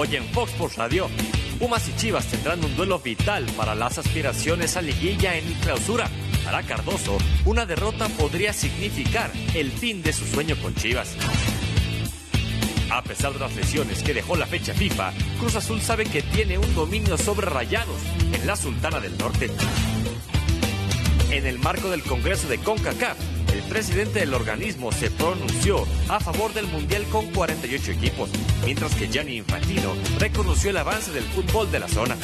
Hoy en Fox Sports Radio, Pumas y Chivas tendrán un duelo vital para las aspiraciones a liguilla en clausura. Para Cardoso, una derrota podría significar el fin de su sueño con Chivas. A pesar de las lesiones que dejó la fecha FIFA, Cruz Azul sabe que tiene un dominio sobre Rayados en la Sultana del Norte. En el marco del Congreso de CONCACAF, el presidente del organismo se pronunció a favor del Mundial con 48 equipos, mientras que Gianni Infantino reconoció el avance del fútbol de la zona.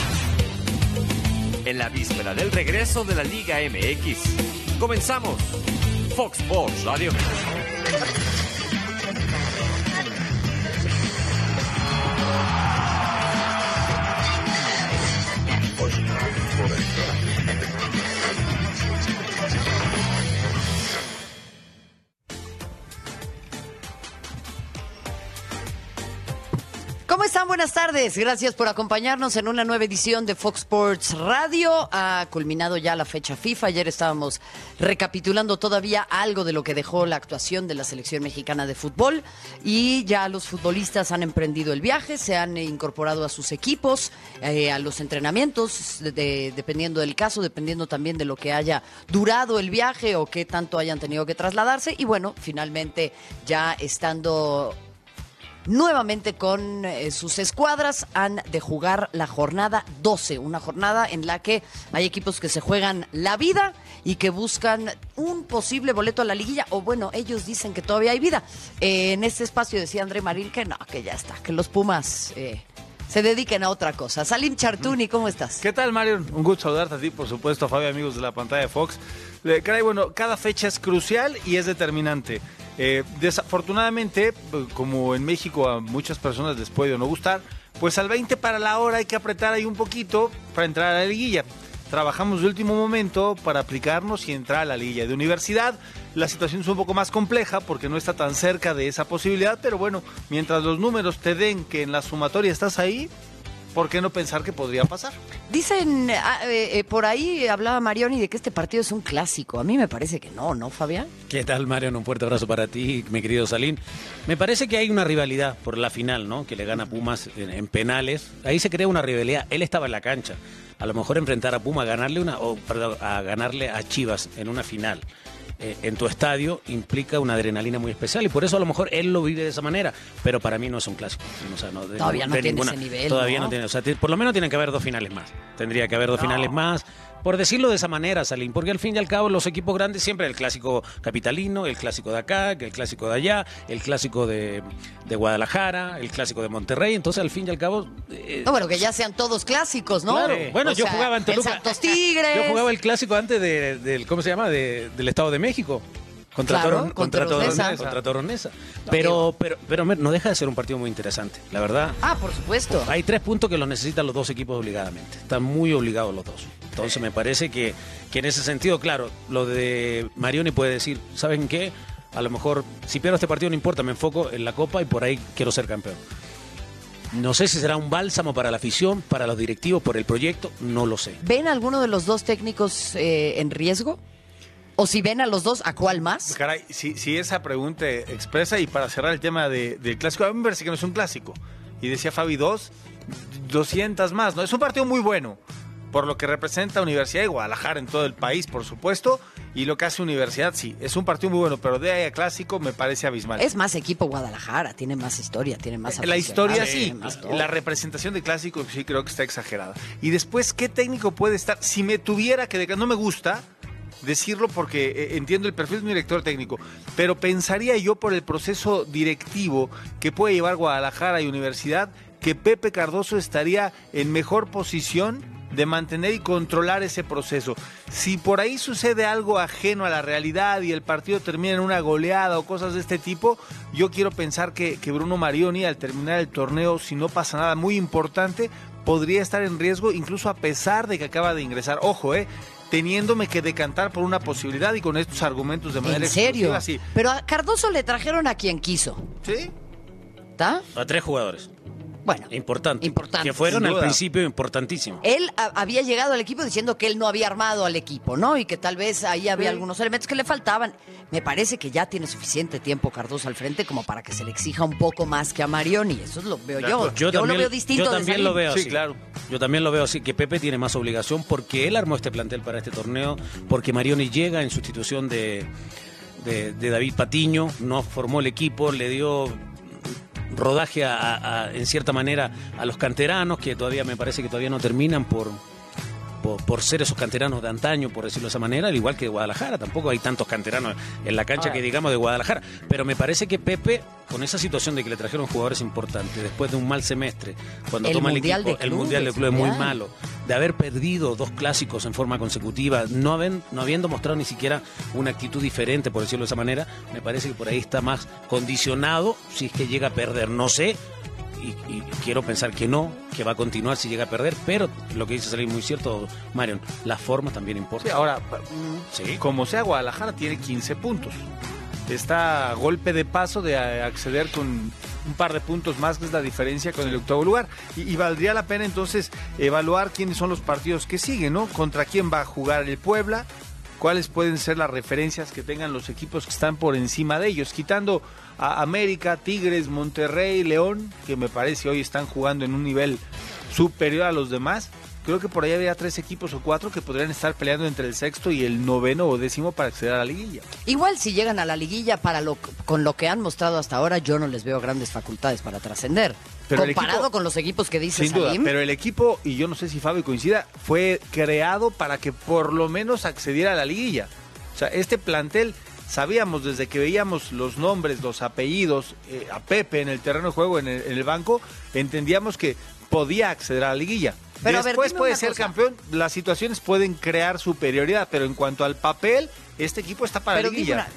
En la víspera del regreso de la Liga MX, comenzamos Fox Sports Radio. Buenas tardes. Gracias por acompañarnos en una nueva edición de Fox Sports Radio. Ha culminado ya la fecha FIFA. Ayer estábamos recapitulando todavía algo de lo que dejó la actuación de la selección mexicana de fútbol y ya los futbolistas han emprendido el viaje, se han incorporado a sus equipos, eh, a los entrenamientos, de- de- dependiendo del caso, dependiendo también de lo que haya durado el viaje o qué tanto hayan tenido que trasladarse. Y bueno, finalmente ya estando nuevamente con eh, sus escuadras han de jugar la jornada 12, una jornada en la que hay equipos que se juegan la vida y que buscan un posible boleto a la liguilla, o bueno, ellos dicen que todavía hay vida. Eh, en este espacio decía André Marín que no, que ya está, que los Pumas eh, se dediquen a otra cosa. Salim Chartuni, ¿cómo estás? ¿Qué tal, Mario? Un gusto saludarte a ti, por supuesto, Fabio, amigos de la pantalla de Fox. Caray, bueno, cada fecha es crucial y es determinante. Eh, desafortunadamente, eh, como en México a muchas personas les puede no gustar, pues al 20 para la hora hay que apretar ahí un poquito para entrar a la liguilla. Trabajamos de último momento para aplicarnos y entrar a la liguilla de universidad. La situación es un poco más compleja porque no está tan cerca de esa posibilidad, pero bueno, mientras los números te den que en la sumatoria estás ahí, ¿por qué no pensar que podría pasar? Dicen, ah, eh, eh, por ahí hablaba Marioni de que este partido es un clásico. A mí me parece que no, ¿no, Fabián? ¿Qué tal, Mariano? Un fuerte abrazo para ti, mi querido Salín. Me parece que hay una rivalidad por la final, ¿no? Que le gana Pumas en, en penales. Ahí se crea una rivalidad. Él estaba en la cancha. A lo mejor enfrentar a Puma, ganarle una, o perdón, a ganarle a Chivas en una final. Eh, en tu estadio implica una adrenalina muy especial y por eso a lo mejor él lo vive de esa manera, pero para mí no es un clásico. O sea, no, de- Todavía no de tiene ese nivel, Todavía ¿no? no, tiene, o sea, por lo menos tienen que haber dos finales más. Tendría que haber dos finales más. Por decirlo de esa manera, Salim, porque al fin y al cabo los equipos grandes siempre el clásico capitalino, el clásico de acá, el clásico de allá, el clásico de, de Guadalajara, el clásico de Monterrey, entonces al fin y al cabo... eh, No, bueno, que ya sean todos clásicos, ¿no? Claro. Bueno, O yo sea, jugaba en Toluca. El Santos Tigres. Yo jugaba el clásico antes de- del, ¿cómo se llama? De- del Estado de México. Contra, Claro, Toron- contra contra, Toronesa. Toronesa. Contra Toronesa. Pero, pero, pero no deja de ser un partido muy interesante, la verdad. Ah, por supuesto. Hay tres puntos que los necesitan los dos equipos obligadamente. Están muy obligados los dos. Entonces me parece que, que en ese sentido, claro, lo de Marioni puede decir, ¿saben qué? A lo mejor, si pierdo este partido no importa, me enfoco en la Copa y por ahí quiero ser campeón. No sé si será un bálsamo para la afición, para los directivos, por el proyecto, no lo sé. ¿Ven alguno de los dos técnicos eh, en riesgo? O si ven a los dos, ¿a cuál más? Caray, si, si esa pregunta expresa y para cerrar el tema de- del clásico, a mí me parece que no es un clásico. Y decía Fabi, dos, 200 más, ¿no? Es un partido muy bueno, por lo que representa Universidad de Guadalajara en todo el país, por supuesto, y lo que hace Universidad, sí, es un partido muy bueno, pero de ahí a clásico me parece abismal. Es más equipo Guadalajara, tiene más historia, tiene más La historia sí, la representación de clásico sí creo que está exagerada. Y después, ¿qué técnico puede estar? Si me tuviera que, no me gusta decirlo porque eh, entiendo el perfil de un director técnico, pero pensaría yo por el proceso directivo que puede llevar Guadalajara y Universidad que Pepe Cardoso estaría en mejor posición de mantener y controlar ese proceso. Si por ahí sucede algo ajeno a la realidad y el partido termina en una goleada o cosas de este tipo, yo quiero pensar que, que Bruno Marioni al terminar el torneo, si no pasa nada muy importante, podría estar en riesgo incluso a pesar de que acaba de ingresar. Ojo, eh, teniéndome que decantar por una posibilidad y con estos argumentos de manera ¿En serio? exclusiva, sí. Pero a Cardoso le trajeron a quien quiso, ¿Sí? ¿está? A tres jugadores. Bueno, importante. importante, Que fueron al principio importantísimos. Él a- había llegado al equipo diciendo que él no había armado al equipo, ¿no? Y que tal vez ahí había algunos elementos que le faltaban. Me parece que ya tiene suficiente tiempo Cardoso al frente como para que se le exija un poco más que a Marioni. Eso es lo veo yo. Yo, lo veo distinto yo también lo veo Sí, así. claro. Yo también lo veo así, que Pepe tiene más obligación porque él armó este plantel para este torneo, porque Marioni llega en sustitución de, de, de David Patiño, no formó el equipo, le dio rodaje a- en cierta manera a los canteranos, que todavía me parece que todavía no terminan por, por, por ser esos canteranos de antaño, por decirlo de esa manera, al igual que de Guadalajara. Tampoco hay tantos canteranos en la cancha que digamos de Guadalajara. Pero me parece que Pepe, con esa situación de que le trajeron jugadores importantes, después de un mal semestre, cuando El toma el Mundial equipo, el Mundial de Clubes, muy malo, de haber perdido dos clásicos en forma consecutiva, no, haben- no habiendo mostrado ni siquiera una actitud diferente, por decirlo de esa manera, me parece que por ahí está más condicionado si es que llega a perder. No sé, y, y quiero pensar que no, que va a continuar si llega a perder, pero lo que dice Salir muy cierto, Marion, las formas también Sí, importan. ahora, Sí. como sea, Guadalajara tiene 15 puntos. Está a golpe de paso de a- acceder con un par de puntos más, que es la diferencia con el octavo lugar. Y, y valdría la pena entonces evaluar quiénes son los partidos que siguen, ¿no? Contra quién va a jugar el Puebla, cuáles pueden ser las referencias que tengan los equipos que están por encima de ellos, quitando a América, Tigres, Monterrey, León, que me parece hoy están jugando en un nivel superior a los demás. Creo que por ahí había tres equipos o cuatro que podrían estar peleando entre el sexto y el noveno o décimo para acceder a la liguilla. Igual si llegan a la liguilla para lo, con lo que han mostrado hasta ahora, yo no les veo grandes facultades para trascender. Pero Comparado equipo- con los equipos que dice Sin duda, Salim, pero el equipo, y yo no sé si Fabio coincida, fue creado para que por lo menos accediera a la liguilla. O sea, este plantel, sabíamos desde que veíamos los nombres, los apellidos, eh, a Pepe en el terreno de juego, en el, en el banco, entendíamos que podía acceder a la liguilla. Pero ver, Después puede ser cosa. campeón, las situaciones pueden crear superioridad, pero en cuanto al papel, este equipo está para pero la liguilla. una-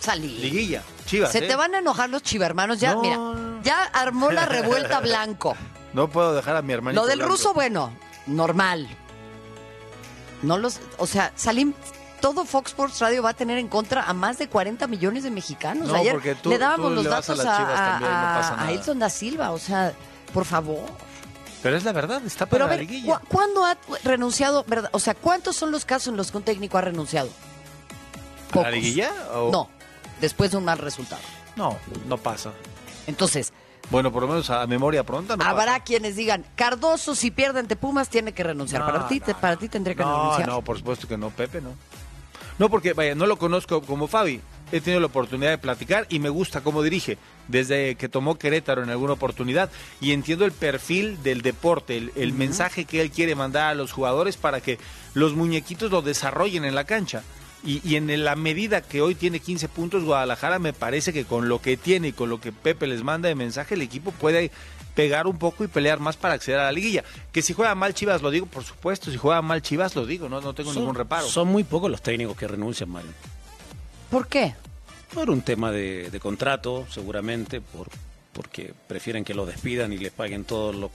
Salim. Liguilla, Chivas. Se ¿eh? te van a enojar los chivermanos. Ya, No. mira, ya armó la revuelta blanco. No puedo dejar a mi hermanito. Lo del blanco. ruso, bueno, normal. No los, o sea, Salim, todo Fox Sports Radio va a tener en contra a más de 40 millones de mexicanos. No, Ayer porque tú- le dábamos tú los le a datos a, no a-. Edson da Silva, o sea, por favor. Pero es la verdad, está Pero para a la ver, liguilla. ¿cu- ¿cuándo ha renunciado? verdad? O sea, ¿cuántos son los casos en los que un técnico ha renunciado? ¿A Pocos. la liguilla? o- No, después de un mal resultado. No, no pasa. Entonces, Bueno, por lo menos a memoria pronta no habrá pasa. quienes digan, Cardoso si pierde ante Pumas tiene que renunciar. No, para ti, no, para ti tendría que no, renunciar. No, por supuesto que no, Pepe, no. No, porque, vaya, no lo conozco como Fabi. He tenido la oportunidad de platicar y me gusta cómo dirige, desde que tomó Querétaro en alguna oportunidad. Y entiendo el perfil del deporte, el, el mensaje que él quiere mandar a los jugadores para que los muñequitos lo desarrollen en la cancha. Y, y en la medida que hoy tiene 15 puntos Guadalajara, me parece que con lo que tiene y con lo que Pepe les manda de mensaje, el equipo puede pegar un poco y pelear más para acceder a la liguilla. Que si juega mal Chivas, lo digo, por supuesto, si juega mal Chivas, lo digo, no, no tengo Son- ningún reparo. Son muy pocos los técnicos que renuncian, Mario. ¿Por qué? Por un tema de, de contrato, seguramente, por porque prefieren que lo despidan y les paguen todos los...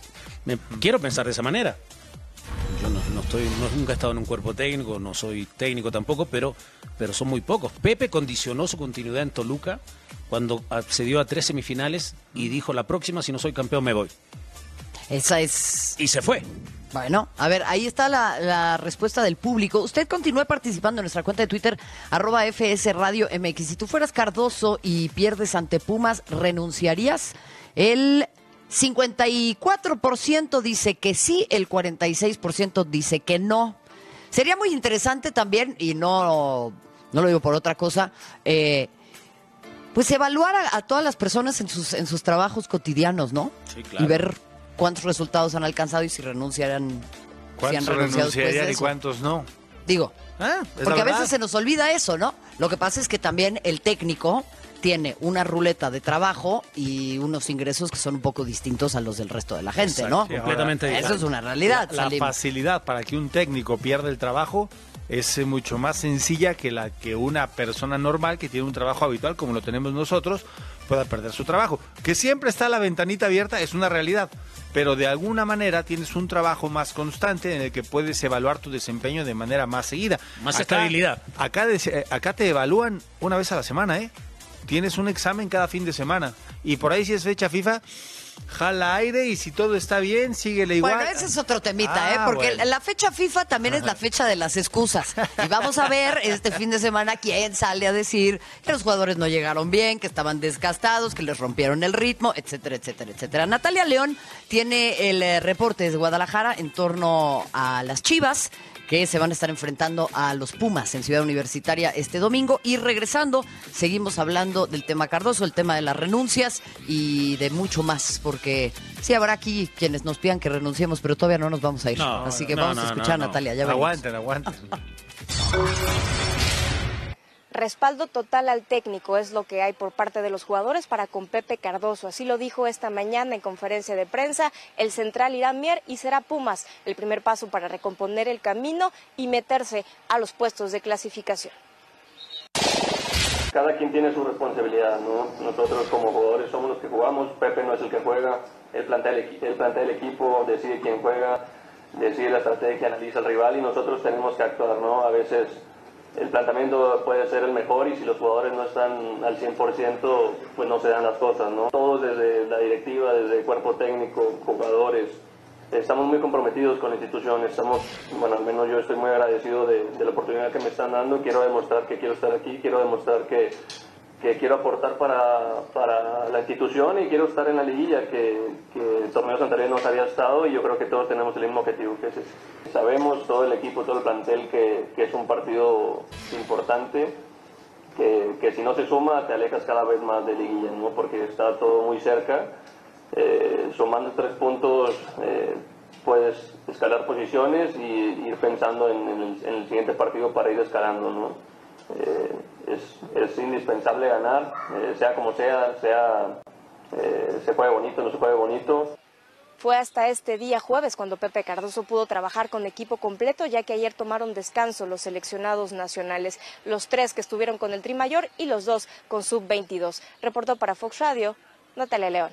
Me- quiero pensar de esa manera. Yo no, no estoy, no- nunca he estado en un cuerpo técnico, no soy técnico tampoco, pero, pero son muy pocos. Pepe condicionó su continuidad en Toluca cuando accedió a tres semifinales y dijo, la próxima, si no soy campeón, me voy. Esa es... Y se fue. Bueno, a ver, ahí está la, la respuesta del público. Usted continúe participando en nuestra cuenta de Twitter, arroba FS Radio MX. Si tú fueras Cardoso y pierdes ante Pumas, ¿renunciarías? El 54% dice que sí, el 46% dice que no. Sería muy interesante también, y no, no lo digo por otra cosa, eh, pues evaluar a, a todas las personas en sus, en sus trabajos cotidianos, ¿no? Sí, claro. Y ver cuántos resultados han alcanzado y si renunciarán. si han ¿Cuántos renunciado después de renunciarían y cuántos no? Digo, Ah, porque a veces se nos olvida eso, ¿no? Lo que pasa es que también el técnico tiene una ruleta de trabajo y unos ingresos que son un poco distintos a los del resto de la gente, Exacto, ¿no? sí, completamente Eso es una realidad, La facilidad para que un técnico pierda el trabajo es eh, mucho más sencilla que la que una persona normal que tiene un trabajo habitual como lo tenemos nosotros pueda perder su trabajo. Que siempre está la ventanita abierta es una realidad, pero de alguna manera tienes un trabajo más constante en el que puedes evaluar tu desempeño de manera más seguida. Más estabilidad. Acá, eh, acá te evalúan una vez a la semana, ¿eh? Tienes un examen cada fin de semana y por ahí si es fecha FIFA jala aire y si todo está bien, síguele igual. Bueno, ese es otro temita, ¿eh? Ah, Porque bueno. la fecha FIFA también es la fecha de las excusas. Y vamos a ver este fin de semana quién sale a decir que los jugadores no llegaron bien, que estaban desgastados, que les rompieron el ritmo, etcétera, etcétera, etcétera. Natalia León tiene el eh, reporte desde Guadalajara en torno a las Chivas que se van a estar enfrentando a los Pumas en Ciudad Universitaria este domingo. Y regresando, seguimos hablando del tema Cardoso, el tema de las renuncias y de mucho más, porque sí habrá aquí quienes nos pidan que renunciemos, pero todavía no nos vamos a ir. No, Así que no, vamos no, a escuchar no, a. Natalia. Ya veremos. aguanten, aguanten. Respaldo total al técnico es lo que hay por parte de los jugadores para con Pepe Cardoso. Así lo dijo esta mañana en conferencia de prensa el central Irán Mier y será Pumas el primer paso para recomponer el camino y meterse a los puestos de clasificación. Cada quien tiene su responsabilidad, ¿no? Nosotros como jugadores somos los que jugamos, Pepe no es el que juega, el, plantea el equipo, decide quién juega, decide la estrategia, analiza el rival y nosotros tenemos que actuar, ¿no? A veces el planteamiento puede ser el mejor y si los jugadores no están al 100%, pues no se dan las cosas, ¿no? Todos desde la directiva, desde el cuerpo técnico, jugadores, estamos muy comprometidos con la institución, estamos, bueno, al menos yo estoy muy agradecido de, de la oportunidad que me están dando, quiero demostrar que quiero estar aquí, quiero demostrar que, que quiero aportar para, para la institución y quiero estar en la liguilla, que, que en torneos anteriores no había estado y yo creo que todos tenemos el mismo objetivo, que es ese. Sabemos, todo el equipo, todo el plantel, que, es un partido importante, que, que si no se suma te alejas cada vez más de liguilla, ¿no? porque está todo muy cerca. Eh, sumando tres puntos eh, puedes escalar posiciones y ir pensando en, en el, en el siguiente partido para ir escalando. ¿no? Eh, es, es indispensable ganar, eh, sea como sea, sea eh, se juegue bonito, no se juegue bonito. Fue hasta este día jueves cuando Pepe Cardoso pudo trabajar con equipo completo, ya que ayer tomaron descanso los seleccionados nacionales, los tres que estuvieron con el Tri Mayor y los dos con Sub-22. Reportó para Fox Radio, Natalia León.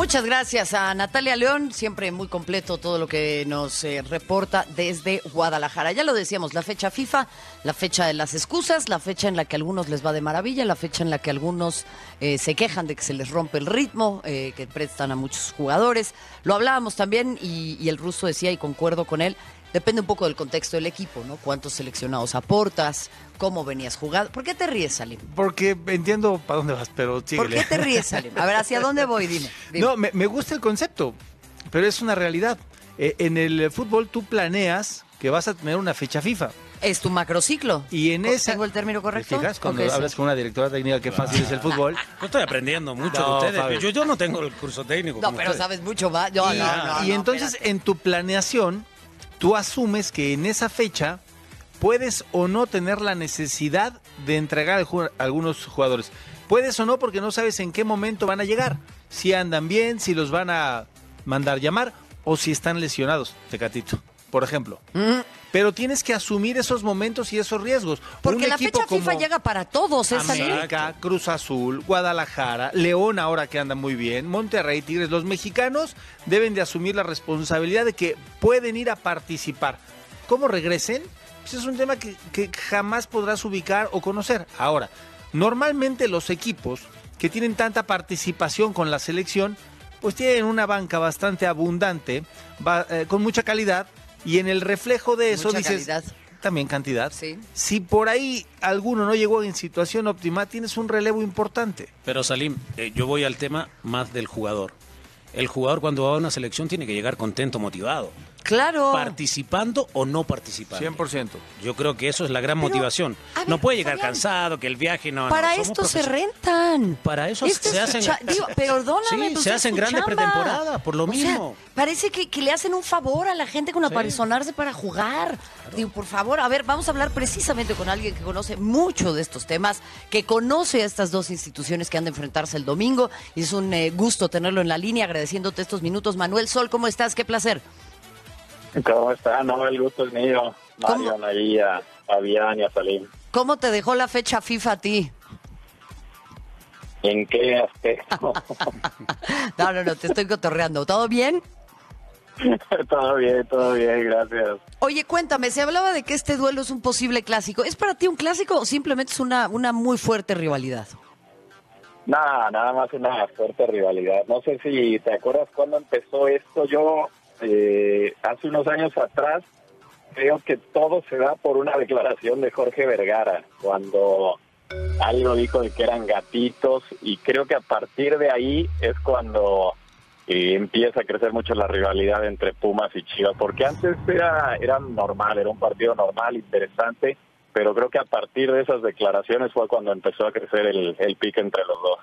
Muchas gracias a Natalia León, siempre muy completo todo lo que nos eh, reporta desde Guadalajara. Ya lo decíamos, la fecha FIFA, la fecha de las excusas, la fecha en la que a algunos les va de maravilla, la fecha en la que algunos eh, se quejan de que se les rompe el ritmo, eh, que prestan a muchos jugadores. Lo hablábamos también y, y el ruso decía, y concuerdo con él, depende un poco del contexto del equipo, ¿no? Cuántos seleccionados aportas, cómo venías jugando. ¿Por qué te ríes, Salim? Porque entiendo para dónde vas, pero ¿Por síguele. qué te ríes, Salim? A ver, ¿hacia dónde voy? Dime. dime. No, me, me gusta el concepto, pero es una realidad. Eh, en el fútbol tú planeas que vas a tener una fecha FIFA. Es tu macrociclo. Y en esa... ¿Tengo el término correcto? ¿Te fijas? Cuando sí. hablas con una directora técnica, qué fácil es el fútbol. Yo estoy aprendiendo mucho No, de ustedes. Yo, yo no tengo el curso técnico. No, como pero ustedes. sabes mucho más. Yo, y no, no, y no, entonces espérate. en tu planeación, tú asumes que en esa fecha puedes o no tener la necesidad de entregar a algunos jugadores. Puedes o no porque no sabes en qué momento van a llegar. Si andan bien, si los van a mandar llamar o si están lesionados, Tecatito, por ejemplo. Pero tienes que asumir esos momentos y esos riesgos. porque Un la fecha FIFA llega para todos, es. América, Cruz Azul, Guadalajara, León ahora que anda muy bien, Monterrey, Tigres, los mexicanos deben de asumir la responsabilidad de que pueden ir a participar. ¿Cómo regresen? Pues es un tema que, que jamás podrás ubicar o conocer. Ahora, normalmente los equipos que tienen tanta participación con la selección, pues tienen una banca bastante abundante, va- eh, con mucha calidad, y en el reflejo de eso Mucha dices, calidad. también cantidad. Sí. Si por ahí alguno no llegó en situación óptima, tienes un relevo importante. Pero Salim, eh, yo voy al tema más del jugador. El jugador cuando va a una selección tiene que llegar contento, motivado. Claro. Participando o no participando. 100%. Yo creo que eso es la gran Pero, motivación. ver, no puede llegar Fabián, cansado, que el viaje no. Para esto se rentan. Para eso Esto se es hacen- digo, perdóname, Sí, pues se hacen grandes chamba. pretemporadas, por lo O sea, mismo. parece que, que le hacen un favor a la gente con apersonarse para jugar. Digo, por favor, a ver, vamos a hablar precisamente con alguien que conoce mucho de estos temas, que conoce a estas dos instituciones que han de enfrentarse el domingo. Y es un eh, gusto tenerlo en la línea, agradeciéndote estos minutos. Manuel Sol, ¿cómo estás? Qué placer. ¿Cómo está? No, el gusto es mío. Mario, ahí a Fabián y a Salim. ¿Cómo te dejó la fecha FIFA a ti? ¿En qué aspecto? No, no, no, te estoy cotorreando. ¿Todo bien? todo bien, todo bien, gracias. Oye, cuéntame, se hablaba de que este duelo es un posible clásico. ¿Es para ti un clásico o simplemente es una, una muy fuerte rivalidad? Nada, nada más una fuerte rivalidad. No sé si te acuerdas cuando empezó esto. Yo, eh, hace unos años atrás, creo que todo se da por una declaración de Jorge Vergara, cuando algo dijo de que eran gatitos, y creo que a partir de ahí es cuando eh, empieza a crecer mucho la rivalidad entre Pumas y Chivas, porque antes era, era normal, era un partido normal, interesante, pero creo que a partir de esas declaraciones fue cuando empezó a crecer el, el entre los dos.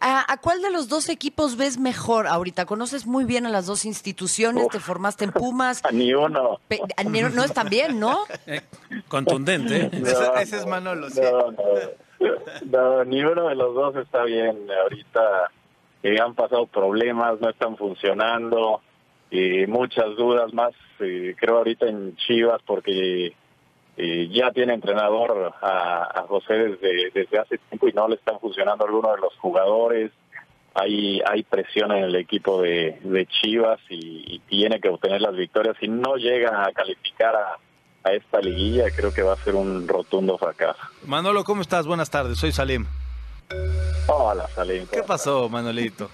¿A, a cuál de los dos equipos ves mejor ahorita? Conoces muy bien a las dos instituciones, Uf. te formaste en Pumas. A ni uno. Pe- a- no, no están bien, ¿no? Eh, contundente. ¿eh? Ese- ese es Manolo, sí. No, no, no, ni uno de los dos está bien. Ahorita eh, han pasado problemas, no están funcionando, y muchas dudas más, eh, creo ahorita en Chivas, porque eh, ya tiene entrenador a, a José desde, desde hace tiempo y no le están funcionando algunos de los jugadores. Hay, hay presión en el equipo de, de Chivas y, y tiene que obtener las victorias. Si no llega a calificar a, a esta liguilla, creo que va a ser un rotundo fracaso. Manolo, ¿cómo estás? Buenas tardes, soy Salim. Hola, Salim. ¿Qué pasó, Manolito?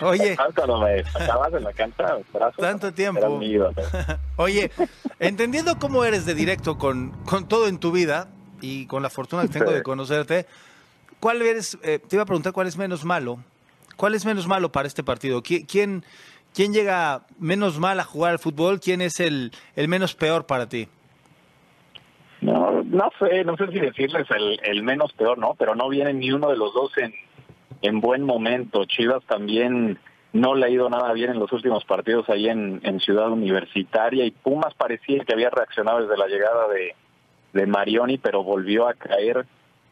Oye, ¿Tanto no me sacabas en la cancha? brazo? Tanto tiempo. Oye, entendiendo cómo eres de directo con, con todo en tu vida y con la fortuna que tengo Sí. de conocerte, ¿cuál eres, eh, te iba a preguntar cuál es menos malo? ¿Cuál es menos malo para este partido? ¿Qui- ¿Quién, quién llega menos mal a jugar al fútbol? ¿Quién es el, el menos peor para ti? No, no sé, no sé si decirles el, el menos peor, ¿no? Pero no viene ni uno de los dos en, en buen momento. Chivas también no le ha ido nada bien en los últimos partidos ahí en, Ciudad Universitaria y Pumas parecía que había reaccionado desde la llegada de, de Marioni, pero volvió a caer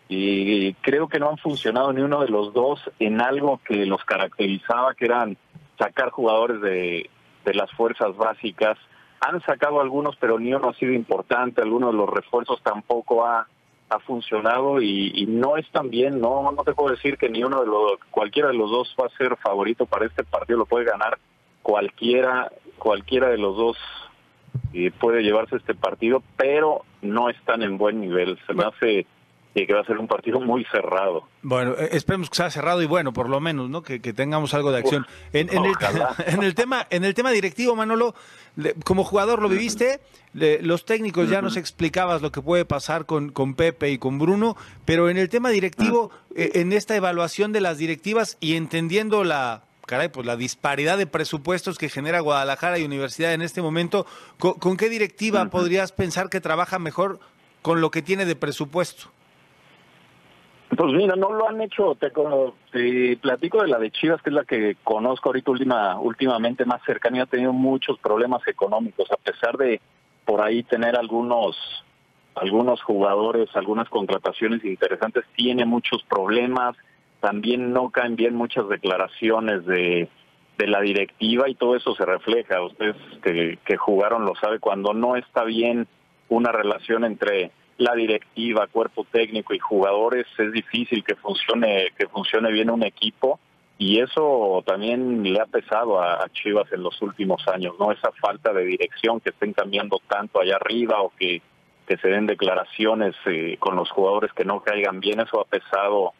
y creo que no han funcionado ni uno de los dos en algo que los caracterizaba, que eran sacar jugadores de, de las fuerzas básicas. Han sacado algunos, pero ni uno ha sido importante, algunos de los refuerzos tampoco ha, ha funcionado y, y no están bien, no, no te puedo decir que ni uno de los, cualquiera de los dos va a ser favorito para este partido, lo puede ganar cualquiera, cualquiera de los dos eh, puede llevarse este partido, pero no están en buen nivel, se me hace eh, que va a ser un partido muy cerrado. Bueno, eh, esperemos que sea cerrado y bueno, por lo menos, ¿no? Que, que tengamos algo de acción. En, en el, en el tema, en el tema directivo, Manolo, como jugador lo viviste, le- los técnicos ya nos explicabas lo que puede pasar con, con Pepe y con Bruno, pero en el tema directivo, eh, en esta evaluación de las directivas y entendiendo la caray, pues la disparidad de presupuestos que genera Guadalajara y Universidad en este momento, ¿con, con qué directiva podrías pensar que trabaja mejor con lo que tiene de presupuesto? Pues mira, no lo han hecho. Te, te platico de la de Chivas, que es la que conozco ahorita última, últimamente más cercana ha tenido muchos problemas económicos, a pesar de por ahí tener algunos algunos jugadores, algunas contrataciones interesantes, tiene muchos problemas. También no caen bien muchas declaraciones de, de la directiva y todo eso se refleja. Ustedes que, que jugaron lo sabe cuando no está bien una relación entre la directiva, cuerpo técnico y jugadores, es difícil que funcione, que funcione bien un equipo y eso también le ha pesado a, Chivas en los últimos años, ¿no? Esa falta de dirección que estén cambiando tanto allá arriba o que, que se den declaraciones eh, con los jugadores que no caigan bien, eso ha pesado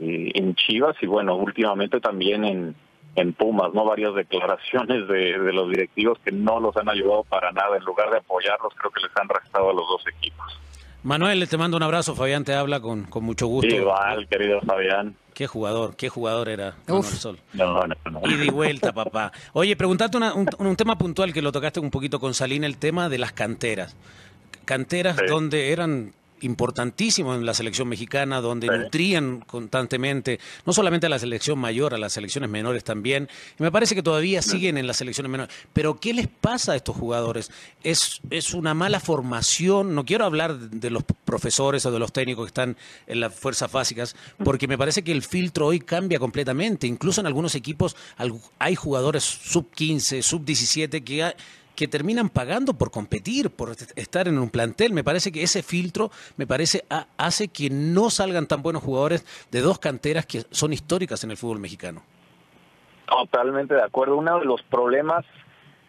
eh, en Chivas y bueno, últimamente también en, en Pumas, ¿no? Varias declaraciones de, de los directivos que no los han ayudado para nada, en lugar de apoyarlos, creo que les han restado a los dos equipos. Manuel, te mando un abrazo. Fabián te habla con, con mucho gusto. Igual, querido Fabián. Qué jugador, qué jugador era Manuel Uf. Sol. No, no, no. Ida y vuelta, papá. Oye, preguntarte una- un, un tema puntual que lo tocaste un poquito con Salín, el tema de las canteras. Canteras Sí. donde eran importantísimos en la selección mexicana, donde Sí. nutrían constantemente, no solamente a la selección mayor, a las selecciones menores también. Y me parece que todavía siguen en las selecciones menores. Pero ¿qué les pasa a estos jugadores? ¿Es, es una mala formación? No quiero hablar de los profesores o de los técnicos que están en las fuerzas básicas, porque me parece que el filtro hoy cambia completamente. Incluso en algunos equipos hay jugadores sub 15, sub 17 que ha- que terminan pagando por competir, por est- estar en un plantel. Me parece que ese filtro, me parece, ha- hace que no salgan tan buenos jugadores de dos canteras que son históricas en el fútbol mexicano. Totalmente de acuerdo. Uno de los problemas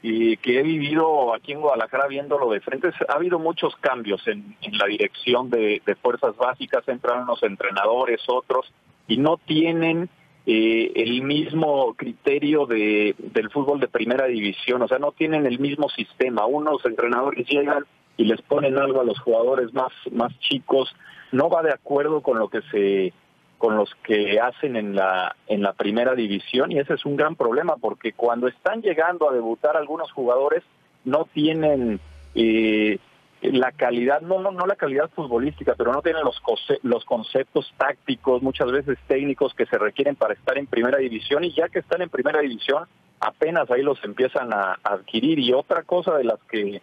y que he vivido aquí en Guadalajara viéndolo de frente, ha habido muchos cambios en, la dirección de, fuerzas básicas, entraron los entrenadores, otros, y no tienen eh, el mismo criterio de, del fútbol de primera división, o sea, no tienen el mismo sistema. Unos entrenadores llegan y les ponen algo a los jugadores más, más chicos, no va de acuerdo con lo que se con los que hacen en la en la primera división y ese es un gran problema porque cuando están llegando a debutar algunos jugadores no tienen eh, la calidad, no, no, no la calidad futbolística, pero no tienen los, los conceptos tácticos, muchas veces técnicos que se requieren para estar en primera división y ya que están en primera división, apenas ahí los empiezan a, adquirir. Y otra cosa de las que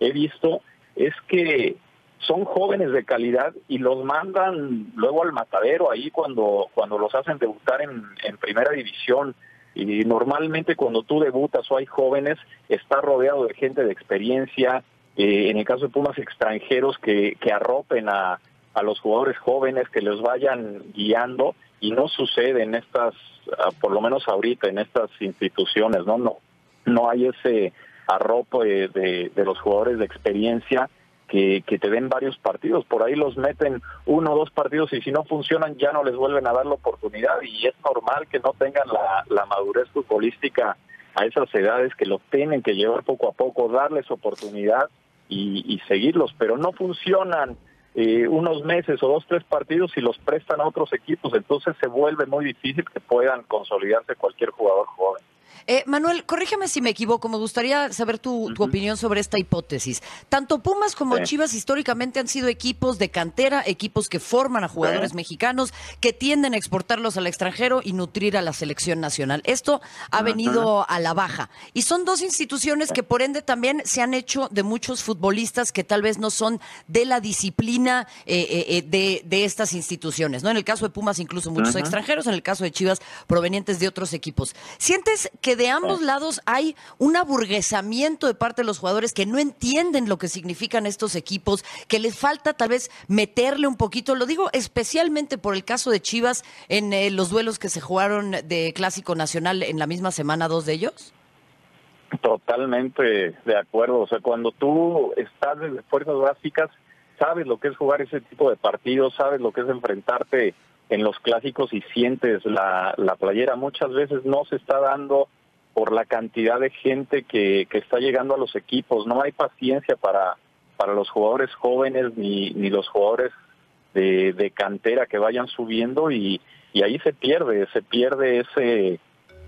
he visto es que son jóvenes de calidad y los mandan luego al matadero ahí cuando, cuando los hacen debutar en, en primera división. Y normalmente cuando tú debutas o hay jóvenes, está rodeado de gente de experiencia, eh, en el caso de Pumas extranjeros que, que arropen a, a los jugadores jóvenes, que los vayan guiando y no sucede en estas, ah, por lo menos ahorita, en estas instituciones, ¿no? No, no hay ese arrope de, de, los jugadores de experiencia que, que, te den varios partidos. Por ahí los meten uno o dos partidos y si no funcionan ya no les vuelven a dar la oportunidad y es normal que no tengan la, la madurez futbolística a esas edades, que los tienen que llevar poco a poco, darles oportunidad y, seguirlos, pero no funcionan eh, unos meses o dos, tres partidos y los prestan a otros equipos, entonces se vuelve muy difícil que puedan consolidarse cualquier jugador joven. Eh, Manuel, corrígeme si me equivoco, me gustaría saber tu, opinión sobre esta hipótesis. Tanto Pumas como Chivas históricamente han sido equipos de cantera, equipos que forman a jugadores mexicanos, que tienden a exportarlos al extranjero y nutrir a la selección nacional. Esto ha venido a la baja. Y son dos instituciones que por ende también se han hecho de muchos futbolistas que tal vez no son de la disciplina eh, eh, de, de, estas instituciones. ¿no? En el caso de Pumas incluso muchos extranjeros, en el caso de Chivas provenientes de otros equipos. ¿Sientes que de ambos lados hay un aburguesamiento de parte de los jugadores que no entienden lo que significan estos equipos, que les falta tal vez meterle un poquito, lo digo especialmente por el caso de Chivas en eh, los duelos que se jugaron de Clásico Nacional en la misma semana, dos de ellos? Totalmente de acuerdo, o sea, cuando tú estás desde fuerzas básicas, sabes lo que es jugar ese tipo de partidos, sabes lo que es enfrentarte en los clásicos y sientes la, la playera. Muchas veces no se está dando por la cantidad de gente que, que está llegando a los equipos. No hay paciencia para, para los jugadores jóvenes ni, ni los jugadores de, de cantera que vayan subiendo y, y ahí se pierde, se pierde ese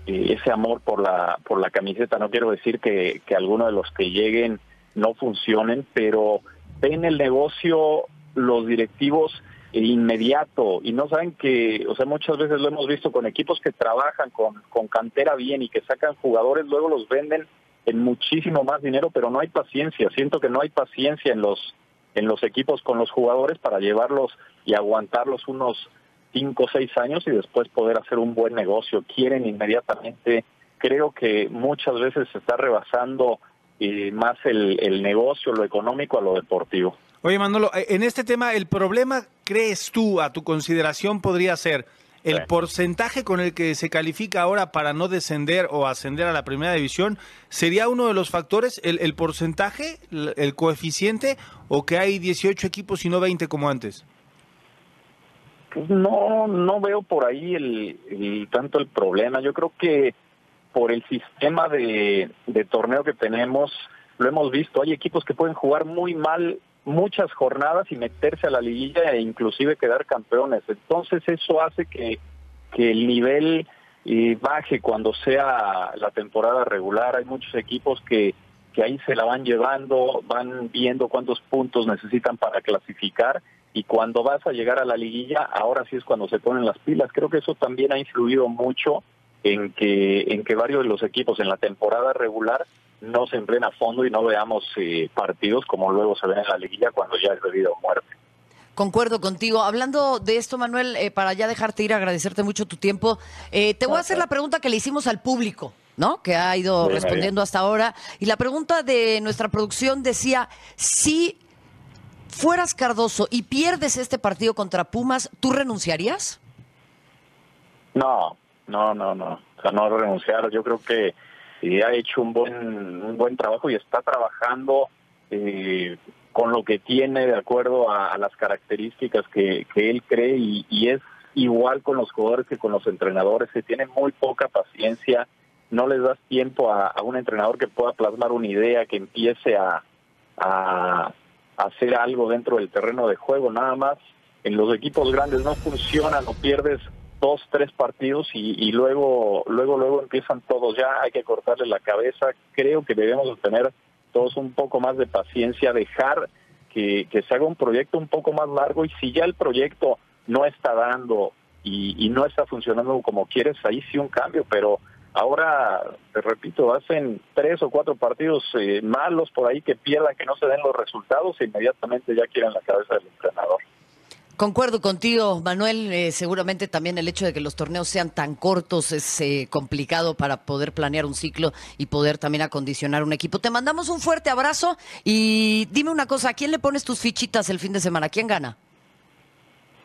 eh, ese amor por la por la camiseta. No quiero decir que, que alguno de los que lleguen no funcionen, pero ven el negocio los directivos inmediato y no saben que, o sea, muchas veces lo hemos visto con equipos que trabajan con, con cantera bien y que sacan jugadores, luego los venden en muchísimo más dinero, pero no hay paciencia. Siento que no hay paciencia en los en los equipos con los jugadores para llevarlos y aguantarlos unos cinco o seis años y después poder hacer un buen negocio. Quieren inmediatamente. Creo que muchas veces se está rebasando eh, más el, el negocio, lo económico a lo deportivo. Oye, Manolo, eh, en este tema, ¿el problema, crees tú, a tu consideración, podría ser el porcentaje con el que se califica ahora para no descender o ascender a la primera división? ¿Sería uno de los factores el, porcentaje, el, coeficiente, o que hay 18 equipos y no 20 como antes? Pues no, no veo por ahí el, tanto el problema. Yo creo que por el sistema de, de torneo que tenemos, lo hemos visto, hay equipos que pueden jugar muy mal muchas jornadas y meterse a la liguilla e inclusive quedar campeones. Entonces eso hace que, que el nivel eh, baje cuando sea la temporada regular. Hay muchos equipos que, que ahí se la van llevando, van viendo cuántos puntos necesitan para clasificar y cuando vas a llegar a la liguilla, ahora sí es cuando se ponen las pilas. Creo que eso también ha influido mucho en que, en que varios de los equipos en la temporada regular no se empleen a fondo y no veamos eh, partidos como luego se ven en la liguilla cuando ya es debido a muerte. Concuerdo contigo. Hablando de esto, Manuel, eh, para ya dejarte ir, agradecerte mucho tu tiempo, eh, te voy a hacer la pregunta que le hicimos al público, ¿no? Que ha ido respondiendo hasta ahora. Y la pregunta de nuestra producción decía, si fueras Cardoso y pierdes este partido contra Pumas, ¿tú renunciarías? No, no, no, no. O sea, no renunciar. Yo creo que y ha hecho un buen, un buen trabajo y está trabajando eh, con lo que tiene de acuerdo a, las características que, que él cree y, es igual con los jugadores que con los entrenadores, se tiene muy poca paciencia, no les das tiempo a, un entrenador que pueda plasmar una idea, que empiece a, a, hacer algo dentro del terreno de juego, nada más en los equipos grandes no funcionan o pierdes dos, tres partidos y, luego, luego, luego empiezan todos ya, hay que cortarle la cabeza. Creo que debemos tener todos un poco más de paciencia, dejar que, se haga un proyecto un poco más largo y si ya el proyecto no está dando y, no está funcionando como quieres, ahí sí un cambio, pero ahora, te repito, hacen tres o cuatro partidos eh, malos por ahí que pierdan, que no se den los resultados e inmediatamente ya quieren la cabeza del entrenador. Concuerdo contigo, Manuel. Eh, seguramente también el hecho de que los torneos sean tan cortos es eh, complicado para poder planear un ciclo y poder también acondicionar un equipo. Te mandamos un fuerte abrazo y dime una cosa, ¿a quién le pones tus fichitas el fin de semana? ¿Quién gana?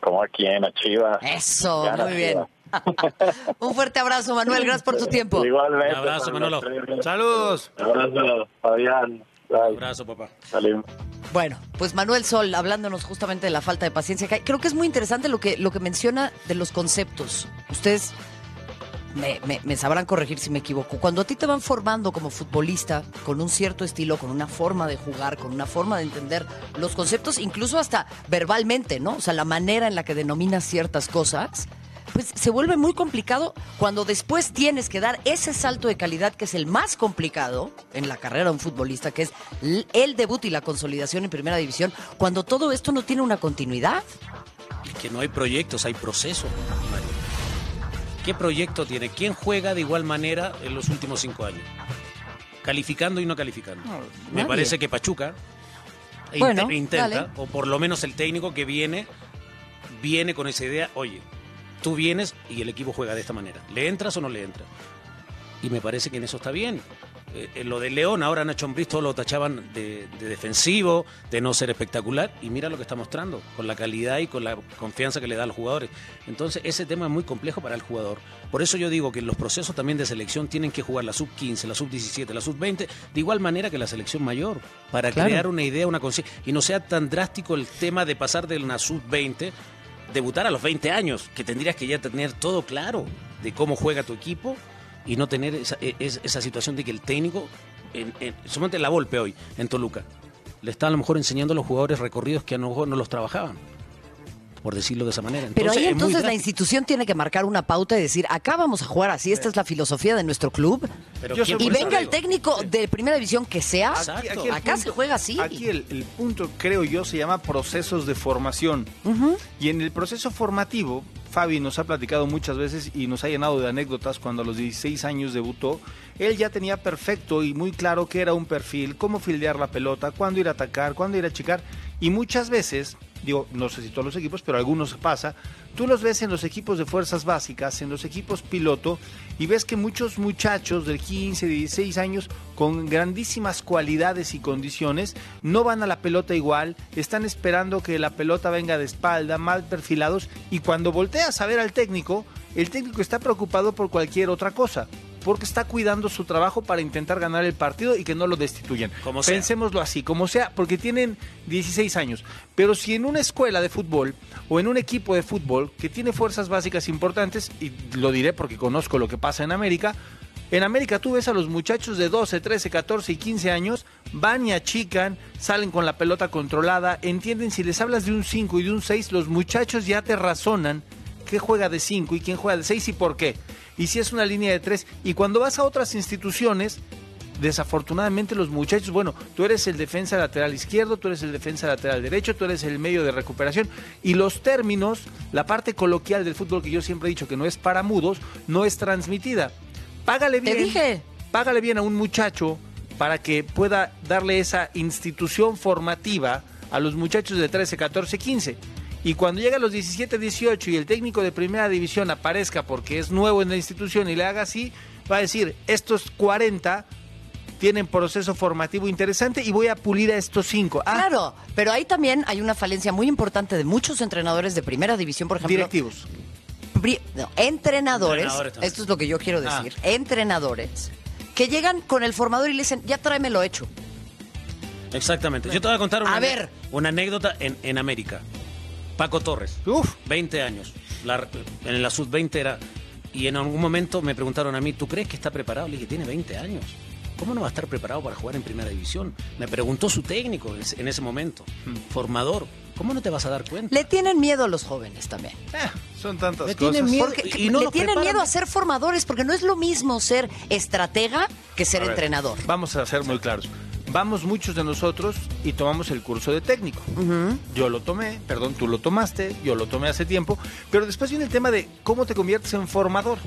Como a quién, a Chivas. Eso, muy bien. un fuerte abrazo, Manuel. Gracias por tu tiempo. Igualmente. Un abrazo, Manolo. Saludos. Un abrazo, Fabián. Un abrazo, papá. Salimos. Bueno, pues Manuel Sol, hablándonos justamente de la falta de paciencia, creo que es muy interesante lo que, lo que menciona de los conceptos. Ustedes me, me, sabrán corregir si me equivoco. Cuando a ti te van formando como futbolista con un cierto estilo, con una forma de jugar, con una forma de entender los conceptos, incluso hasta verbalmente, ¿no? O sea, la manera en la que denominas ciertas cosas, pues se vuelve muy complicado cuando después tienes que dar ese salto de calidad que es el más complicado en la carrera de un futbolista, que es el debut y la consolidación en primera división, cuando todo esto no tiene una continuidad. Es que no hay proyectos, hay procesos, ¿Qué proyecto tiene? ¿Quién juega de igual manera en los últimos cinco años? Calificando y no calificando. Me parece que Pachuca intenta, o por lo menos el técnico que viene, viene con esa idea, oye, Tú vienes y el equipo juega de esta manera. ¿Le entras o no le entras? Y me parece que en eso está bien. Eh, en lo de León, ahora Nacho Ambriz todo lo tachaban de, defensivo, de no ser espectacular, y mira lo que está mostrando, con la calidad y con la confianza que le da a los jugadores. Entonces, ese tema es muy complejo para el jugador. Por eso yo digo que en los procesos también de selección tienen que jugar la sub-15, la sub-17, la sub-20, de igual manera que la selección mayor, para crear una idea, una conciencia, y no sea tan drástico el tema de pasar de una sub-20 debutar a los 20 años, que tendrías que ya tener todo claro de cómo juega tu equipo y no tener esa, e, situación de que el técnico, en, en, la golpe hoy, en Toluca, le está a lo mejor enseñando a los jugadores recorridos que a lo mejor no los trabajaban por decirlo de esa manera. Pero ahí entonces la institución tiene que marcar una pauta y decir, acá vamos a jugar así, esta es la filosofía de nuestro club. y venga el técnico de primera división que sea, acá se juega así. Aquí el, punto, creo yo, se llama procesos de formación. Y en el proceso formativo, Fabi nos ha platicado muchas veces y nos ha llenado de anécdotas cuando a los 16 años debutó. Él ya tenía perfecto y muy claro qué era un perfil, cómo fildear la pelota, cuándo ir a atacar, cuándo ir a chicar. Y muchas veces digo, no sé si todos los equipos, pero algunos pasa, tú los ves en los equipos de fuerzas básicas, en los equipos piloto, y ves que muchos muchachos de 15, 16 años, con grandísimas cualidades y condiciones, no van a la pelota igual, están esperando que la pelota venga de espalda, mal perfilados, y cuando volteas a ver al técnico, el técnico está preocupado por cualquier otra cosa porque está cuidando su trabajo para intentar ganar el partido y que no lo destituyan. Pensémoslo así, como sea, porque tienen 16 años. Pero si en una escuela de fútbol o en un equipo de fútbol que tiene fuerzas básicas importantes, y lo diré porque conozco lo que pasa en América, en América tú ves a los muchachos de 12, 13, 14 y 15 años, van y achican, salen con la pelota controlada, entienden, si les hablas de un 5 y de un 6, los muchachos ya te razonan qué juega de 5 y quién juega de 6 y por qué y si es una línea de tres. Y cuando vas a otras instituciones, desafortunadamente los muchachos, bueno, tú eres el defensa lateral izquierdo, tú eres el defensa lateral derecho, tú eres el medio de recuperación y los términos, la parte coloquial del fútbol que yo siempre he dicho que no es para mudos, no es transmitida. Págale bien. Te dije. Págale bien a un muchacho para que pueda darle esa institución formativa a los muchachos de 13, 14, 15 y cuando llega a los 17, 18 y el técnico de primera división aparezca porque es nuevo en la institución y le haga así, va a decir, estos 40 tienen proceso formativo interesante y voy a pulir a estos cinco. Ah, claro, pero ahí también hay una falencia muy importante de muchos entrenadores de primera división, por ejemplo. Directivos. entrenadores, esto es lo que yo quiero ah. decir, entrenadores que llegan con el formador y le dicen, ya tráemelo hecho. Exactamente. Yo te voy a contar una, una anécdota en, en América. Paco Torres. Uf. 20 años. La- en la sub-20 era... Y en algún momento me preguntaron a mí, ¿tú crees que está preparado? Le dije, tiene 20 años. ¿Cómo no va a estar preparado para jugar en primera división? Me preguntó su técnico en ese- en ese momento, formador. ¿Cómo no te vas a dar cuenta? Le tienen miedo a los jóvenes también. Eh, son tantas Le cosas. tienen miedo. Porque y no le tienen preparan. miedo a ser formadores, porque no es lo mismo ser estratega que ser A ver, entrenador. Vamos a ser muy claros. Vamos muchos de nosotros y tomamos el curso de técnico. Yo lo tomé, perdón, tú lo tomaste, yo lo tomé hace tiempo, pero después viene el tema de cómo te conviertes en formador.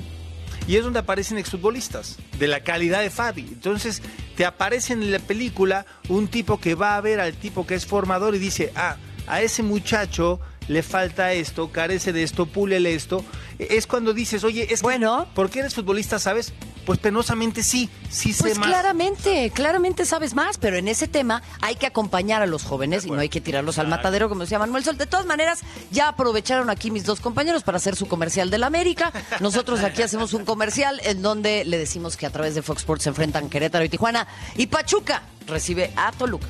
Y es donde aparecen exfutbolistas, de la calidad de Fabi. Entonces, te aparece en la película un tipo que va a ver al tipo que es formador y dice, ah, a ese muchacho le falta esto, carece de esto, púlele esto. Es cuando dices, oye, es que, Bueno. ¿por qué eres futbolista, sabes? Pues penosamente sí, sí sé Pues más. claramente, claramente sabes más, pero en ese tema hay que acompañar a los jóvenes y no hay que tirarlos al matadero, como decía Manuel Sol. De todas maneras, ya aprovecharon aquí mis dos compañeros para hacer su comercial de la América. Nosotros aquí hacemos un comercial en donde le decimos que a través de Fox Sports se enfrentan Querétaro y Tijuana. Y Pachuca recibe a Toluca.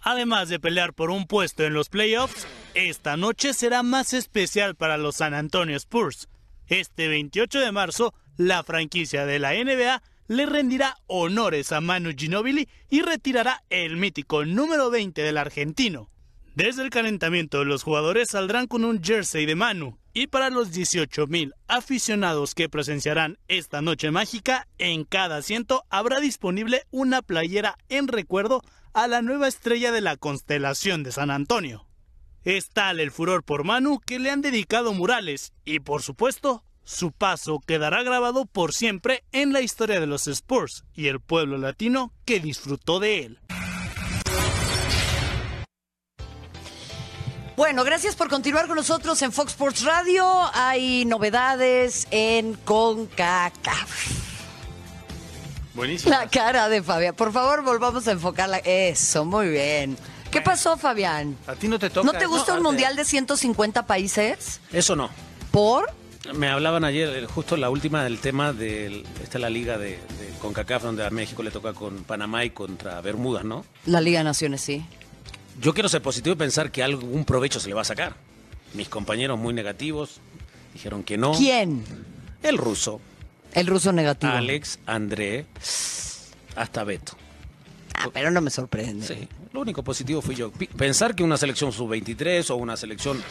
Además de pelear por un puesto en los playoffs, esta noche será más especial para los San Antonio Spurs. Este 28 de marzo, la franquicia de la NBA le rendirá honores a Manu Ginobili y retirará el mítico número 20 del argentino. Desde el calentamiento, los jugadores saldrán con un jersey de Manu. Y para los 18.000 aficionados que presenciarán esta noche mágica, en cada asiento habrá disponible una playera en recuerdo a la nueva estrella de la constelación de San Antonio. Es tal el furor por Manu que le han dedicado murales y, por supuesto, su paso quedará grabado por siempre en la historia de los Spurs y el pueblo latino que disfrutó de él. Bueno, gracias por continuar con nosotros en Fox Sports Radio. Hay novedades en CONCACAF. Buenísimo. La cara de Fabián. Por favor, volvamos a enfocarla. Eso, muy bien. ¿Qué pasó, Fabián? A ti no te toca. ¿No te gusta un mundial de 150 países? Eso no. ¿Por? Me hablaban ayer, eh, justo la última del tema de esta es la liga de, de CONCACAF, donde a México le toca con Panamá y contra Bermudas, ¿no? La Liga de Naciones, sí. Yo quiero ser positivo y pensar que algún provecho se le va a sacar. Mis compañeros muy negativos dijeron que no. ¿Quién? El ruso, El ruso negativo. Alex, André, hasta Beto. Ah, pero no me sorprende. Sí, lo único positivo fui yo. Pensar que una selección sub-23 o una selección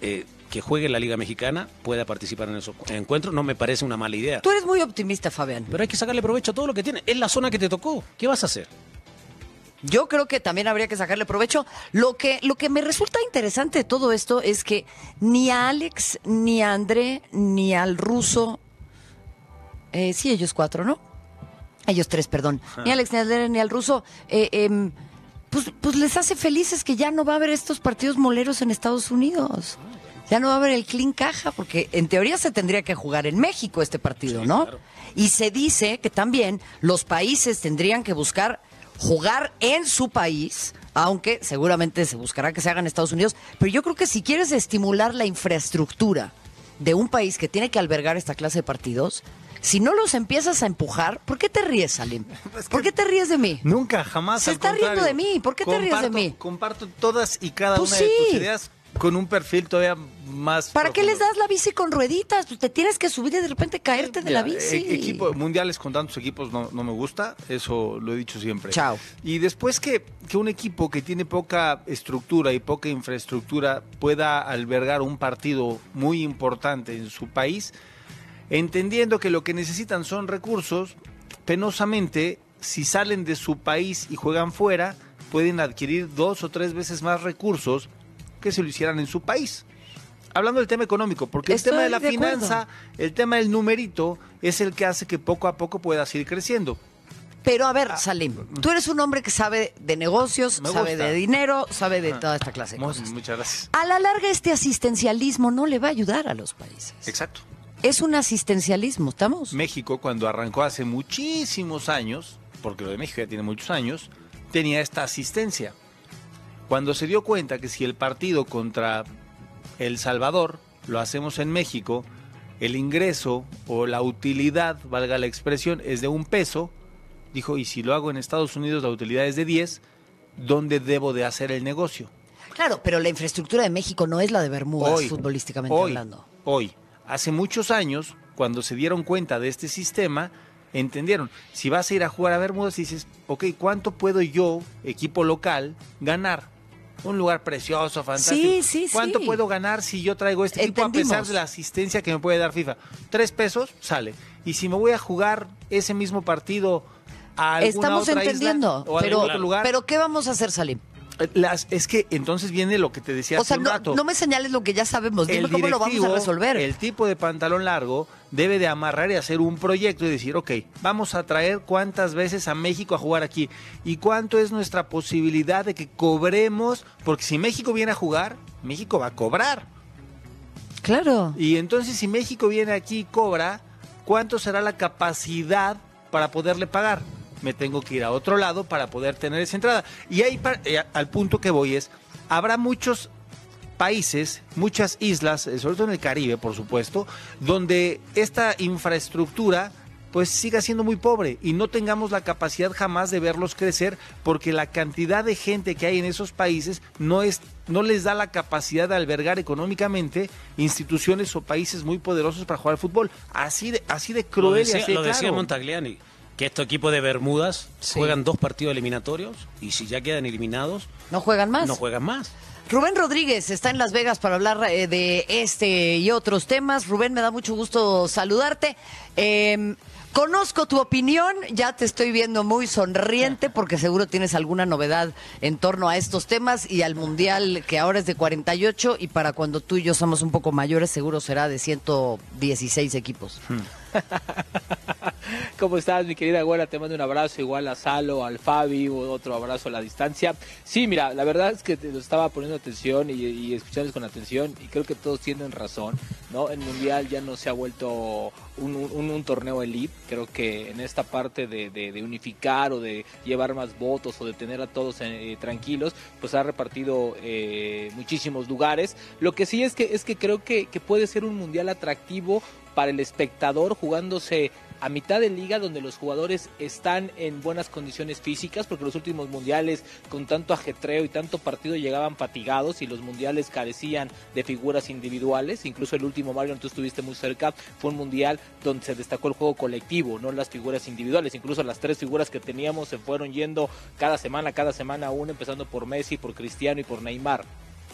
eh, que juegue en la Liga Mexicana pueda participar en esos encuentros no me parece una mala idea. Tú eres muy optimista, Fabián. Pero hay que sacarle provecho a todo lo que tiene. Es la zona que te tocó. ¿Qué vas a hacer? Yo creo que también habría que sacarle provecho. Lo que, lo que me resulta interesante de todo esto es que ni a Alex, ni a André, ni al ruso. eh, sí, ellos cuatro, ¿no? Ellos tres, perdón. Ni a Alex, ni a André, ni al ruso. eh, em, pues, pues les hace felices que ya no va a haber estos partidos moleros en Estados Unidos. Ya no va a haber el clean caja, porque en teoría se tendría que jugar en México este partido, ¿no? Y se dice que también los países tendrían que buscar jugar en su país, aunque seguramente se buscará que se haga en Estados Unidos. Pero yo creo que si quieres estimular la infraestructura de un país que tiene que albergar esta clase de partidos, si no los empiezas a empujar, ¿por qué te ríes, Salim? ¿Por qué te ríes de mí? Nunca, jamás. Se al está riendo de mí. ¿Por qué te ríes de mí? Comparto todas y cada Pues una de tus ideas con un perfil todavía más. ¿Para qué les das la bici con rueditas? Pues te tienes que subir y de repente caerte de la bici. e- equipo, mundiales con tantos equipos no, no me gusta, eso lo he dicho siempre. Chao. Y después que, que un equipo que tiene poca estructura y poca infraestructura pueda albergar un partido muy importante en su país, entendiendo que lo que necesitan son recursos, penosamente, si salen de su país y juegan fuera, pueden adquirir dos o tres veces más recursos que si lo hicieran en su país. Hablando del tema económico, porque Estoy el tema de la de acuerdo. finanza, el tema del numerito, es el que hace que poco a poco puedas ir creciendo. Pero a ver, Salim, tú eres un hombre que sabe de negocios, Ah. Sabe de dinero, sabe de toda esta clase de cosas. Muchas gracias. A la larga este asistencialismo no le va a ayudar a los países. Exacto. Es un asistencialismo, ¿estamos? México, cuando arrancó hace muchísimos años, porque lo de México ya tiene muchos años, tenía esta asistencia. Cuando se dio cuenta que si el partido contra El Salvador lo hacemos en México, el ingreso o la utilidad, valga la expresión, es de un peso, dijo, y si lo hago en Estados Unidos la utilidad es de 10, ¿dónde debo de hacer el negocio? Claro, pero la infraestructura de México no es la de Bermudas, Hoy, futbolísticamente hoy, hablando. Hoy, hace muchos años, cuando se dieron cuenta de este sistema, entendieron, si vas a ir a jugar a Bermudas, dices, ok, ¿cuánto puedo yo, equipo local, ganar? Un lugar precioso, fantástico. Sí, sí, ¿Cuánto sí. puedo ganar si yo traigo este equipo a pesar de la asistencia que me puede dar FIFA? Tres pesos, sale. Y si me voy a jugar ese mismo partido a alguna Estamos otra isla entendiendo, o a pero, algún otro lugar, pero ¿qué vamos a hacer, Salim? Las- es que entonces viene lo que te decía O hace sea, un no, rato no me señales lo que ya sabemos, dime cómo lo vamos a resolver. El tipo de pantalón largo debe de amarrar y hacer un proyecto y decir, ok, vamos a traer cuántas veces a México a jugar aquí y cuánto es nuestra posibilidad de que cobremos, porque si México viene a jugar, México va a cobrar. Claro. Y entonces si México viene aquí y cobra, ¿cuánto será la capacidad para poderle pagar? Me tengo que ir a otro lado para poder tener esa entrada. Y ahí eh, al punto que voy es, habrá muchos países, muchas islas, eh, sobre todo en el Caribe, por supuesto, donde esta infraestructura pues siga siendo muy pobre y no tengamos la capacidad jamás de verlos crecer porque la cantidad de gente que hay en esos países no es no les da la capacidad de albergar económicamente instituciones o países muy poderosos para jugar al fútbol. Así de así de Lo cruel y decía, así de lo decía. Montagliani, que estos equipos de Bermudas Sí. juegan dos partidos eliminatorios y si ya quedan eliminados, ¿No juegan más? no juegan más. Rubén Rodríguez está en Las Vegas para hablar eh, de este y otros temas. Rubén, me da mucho gusto saludarte. Eh, conozco tu opinión, ya te estoy viendo muy sonriente porque seguro tienes alguna novedad en torno a estos temas y al Mundial que ahora es de 48 y para cuando tú y yo somos un poco mayores seguro será de 116 equipos. ¿Cómo estás, mi querida güera? Te mando un abrazo igual a Salo, al Fabi, otro abrazo a la distancia. Sí, mira, la verdad es que te lo estaba poniendo atención y, y escuchándoles con atención y creo que todos tienen razón, ¿no? El Mundial ya no se ha vuelto un, un- un torneo elite. Creo que en esta parte de, de- de unificar o de llevar más votos o de tener a todos eh, tranquilos, pues ha repartido eh, muchísimos lugares. Lo que sí es que, es que creo que, que puede ser un Mundial atractivo para el espectador jugándose a mitad de liga donde los jugadores están en buenas condiciones físicas porque los últimos mundiales con tanto ajetreo y tanto partido llegaban fatigados y los mundiales carecían de figuras individuales. Incluso el último Mario tú estuviste muy cerca fue un mundial donde se destacó el juego colectivo no las figuras individuales. Incluso las tres figuras que teníamos se fueron yendo cada semana cada semana una empezando por Messi por Cristiano y por Neymar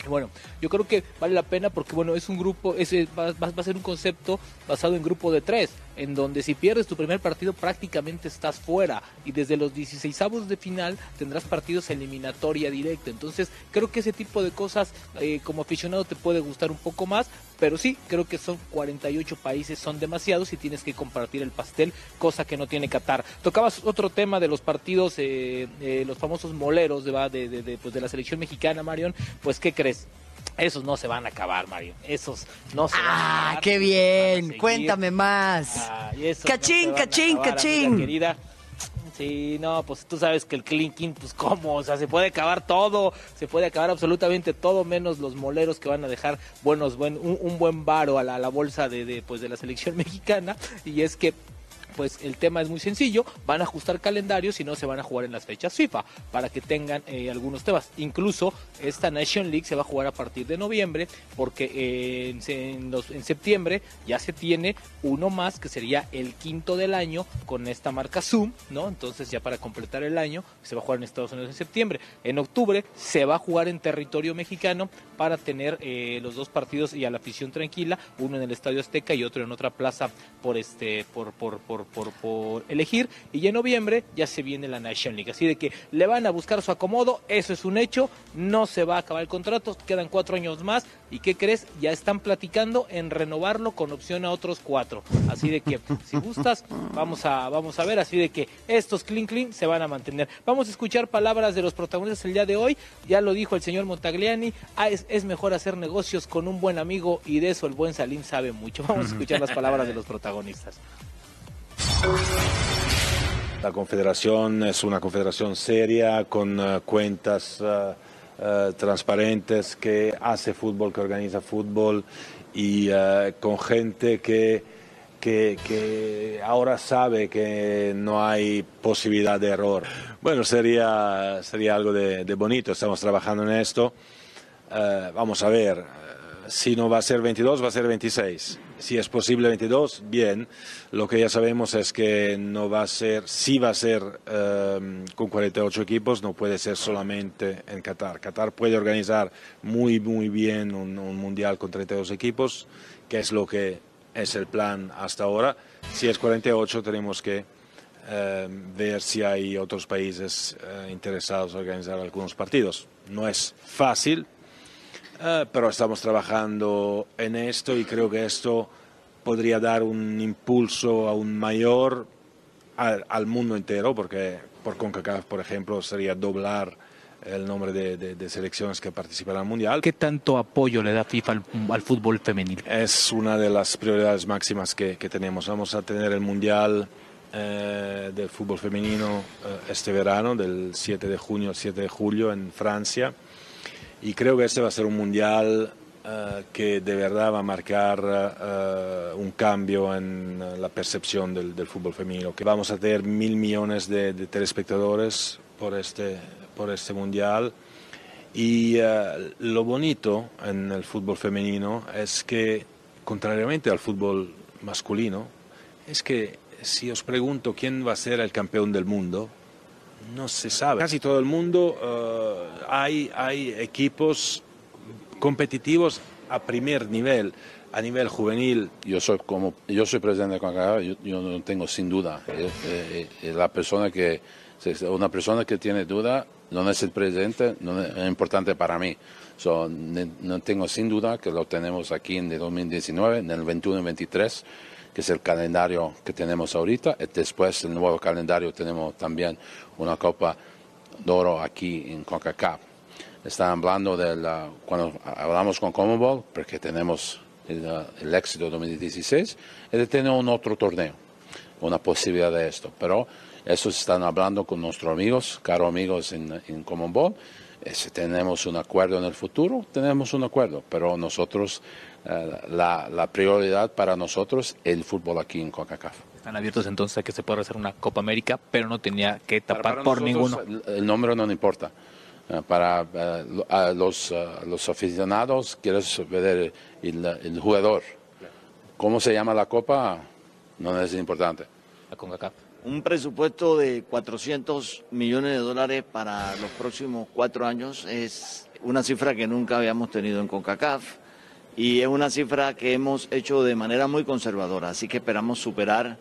bueno, yo creo que vale la pena porque bueno, es un grupo, ese va, va- va a ser un concepto basado en grupo de tres, en donde si pierdes tu primer partido prácticamente estás fuera y desde los 16 de final tendrás partidos eliminatoria directa. Entonces creo que ese tipo de cosas eh, como aficionado te puede gustar un poco más, pero sí, creo que son 48 países, son demasiados y tienes que compartir el pastel, cosa que no tiene Qatar. Tocabas otro tema de los partidos, eh, eh, los famosos moleros de, de- de, pues, de la selección mexicana, Marion, pues ¿qué crees? Esos no se van a acabar, Mario. Esos no se van a Ah, acabar. qué Van a bien. Cuéntame más. Esos Cachín, no cachín, acabar, cachín. querida. Sí, no, pues tú sabes que el clinking, pues cómo, o sea, se puede acabar todo, se puede acabar absolutamente todo, menos los moleros que van a dejar buenos, buen, un, un buen varo a la, a la bolsa de, de, pues, de la selección mexicana, y es que pues el tema es muy sencillo, van a ajustar calendarios y no se van a jugar en las fechas FIFA para que tengan eh, algunos temas. Incluso esta Nation League se va a jugar a partir de noviembre porque eh, en, septiembre ya se tiene uno más que sería el quinto del año con esta marca Zoom, ¿no? Entonces ya para completar el año se va a jugar en Estados Unidos en septiembre. En octubre se va a jugar en territorio mexicano para tener eh, los dos partidos y a la afición tranquila, uno en el Estadio Azteca y otro en otra plaza por este por por, por, por, por elegir y en noviembre ya se viene la Nation League, así de que le van a buscar su acomodo, eso es un hecho, no se va a acabar el contrato, quedan cuatro años más y qué crees, ya están platicando en renovarlo con opción a otros cuatro, así de que si gustas vamos a vamos a ver, así de que estos clean clean se van a mantener. Vamos a escuchar palabras de los protagonistas el día de hoy, ya lo dijo el señor Montagliani, ah, es, es mejor hacer negocios con un buen amigo y de eso el buen Salim sabe mucho. Vamos a escuchar las palabras de los protagonistas. La confederación es una confederación seria, con eh, cuentas eh, eh, transparentes, que hace fútbol, que organiza fútbol y con gente que, que, que ahora sabe que no hay posibilidad de error. Bueno, sería, sería algo de, de bonito, estamos trabajando en esto. Vamos a ver, si no va a ser 22, va a ser 26. Si es posible 22, bien. Lo que ya sabemos es que no va a ser, si va a ser eh, con 48 equipos, no puede ser solamente en Qatar. Qatar puede organizar muy, muy bien un, un mundial con 32 equipos, que es lo que es el plan hasta ahora. Si es 48, tenemos que eh, ver si hay otros países eh, interesados en organizar algunos partidos. No es fácil, eh, pero estamos trabajando en esto y creo que esto podría dar un impulso aún mayor al, al mundo entero, porque por CONCACAF, por ejemplo, sería doblar el nombre de, de- de selecciones que participarán al Mundial. ¿Qué tanto apoyo le da FIFA al, al fútbol femenil? Es una de las prioridades máximas que, que tenemos. Vamos a tener el Mundial eh, del fútbol femenino eh, este verano, del 7 de junio al 7 de julio en Francia. Y creo que este va a ser un Mundial eh, que de verdad va a marcar eh, un cambio en eh, la percepción del, del fútbol femenino. Que vamos a tener mil millones de, de telespectadores por este, por este Mundial. Y eh, lo bonito en el fútbol femenino es que, contrariamente al fútbol masculino, es que si os pregunto quién va a ser el campeón del mundo, no se sabe. Casi todo el mundo eh, hay, hay equipos competitivos a primer nivel, a nivel juvenil. Yo soy como yo soy presidente de CONCACAF, yo, yo no tengo sin duda. Eh, eh, eh, la persona que una persona que tiene duda no es el presidente, no es importante para mí. So, ne- no tengo sin duda que lo tenemos aquí en el 2019, en el 21 y 23, que es el calendario que tenemos ahorita. Y después, el nuevo calendario, tenemos también una Copa de Oro aquí en CONCACAF. Están hablando de la, cuando hablamos con Commonwealth, porque tenemos el, uh, el éxito 2016, es de tener un otro torneo, una posibilidad de esto. Pero eso están hablando con nuestros amigos, caros amigos en, en Commonwealth. Eh, Si tenemos un acuerdo en el futuro, tenemos un acuerdo, pero nosotros, eh, la, la prioridad para nosotros es el fútbol aquí en CONCACAF. Están abiertos entonces a que se pueda hacer una Copa América, pero no tenía que tapar Para por nosotros, ninguno. El, nombre no importa. Eh, para eh, a los, eh, los aficionados, quieres ver el, el jugador. ¿Cómo se llama la copa? No es importante. La CONCACAF. Un presupuesto de 400 millones de dólares para los próximos cuatro años es una cifra que nunca habíamos tenido en CONCACAF y es una cifra que hemos hecho de manera muy conservadora, así que esperamos superar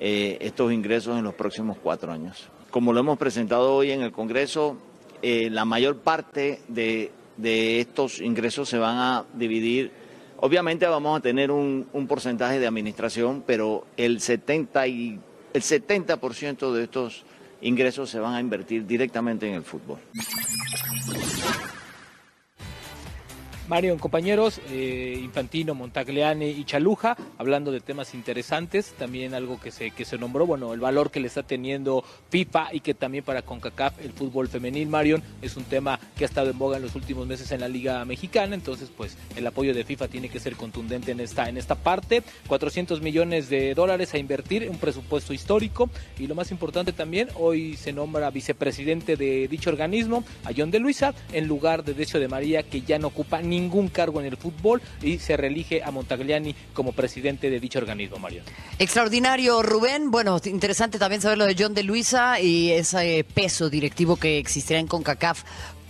eh, estos ingresos en los próximos cuatro años. Como lo hemos presentado hoy en el Congreso, eh, la mayor parte de, de estos ingresos se van a dividir Obviamente vamos a tener un, un porcentaje de administración, pero el 70 y el 70% de estos ingresos se van a invertir directamente en el fútbol. Marion, compañeros, eh, Infantino, Montagliani y Chaluja, hablando de temas interesantes, también algo que se, que se nombró, bueno, el valor que le está teniendo FIFA y que también para CONCACAF el fútbol femenil, Marion, es un tema que ha estado en boga en los últimos meses en la Liga Mexicana, entonces pues el apoyo de FIFA tiene que ser contundente en esta, en esta parte, 400 millones de dólares a invertir, un presupuesto histórico y lo más importante también, hoy se nombra vicepresidente de dicho organismo, a John de Luisa, en lugar de Decio de María, que ya no ocupa ningún cargo en el fútbol y se reelige a Montagliani como presidente de dicho organismo, Mario. Extraordinario, Rubén. Bueno, interesante también saber lo de John de Luisa y ese peso directivo que existirá en CONCACAF.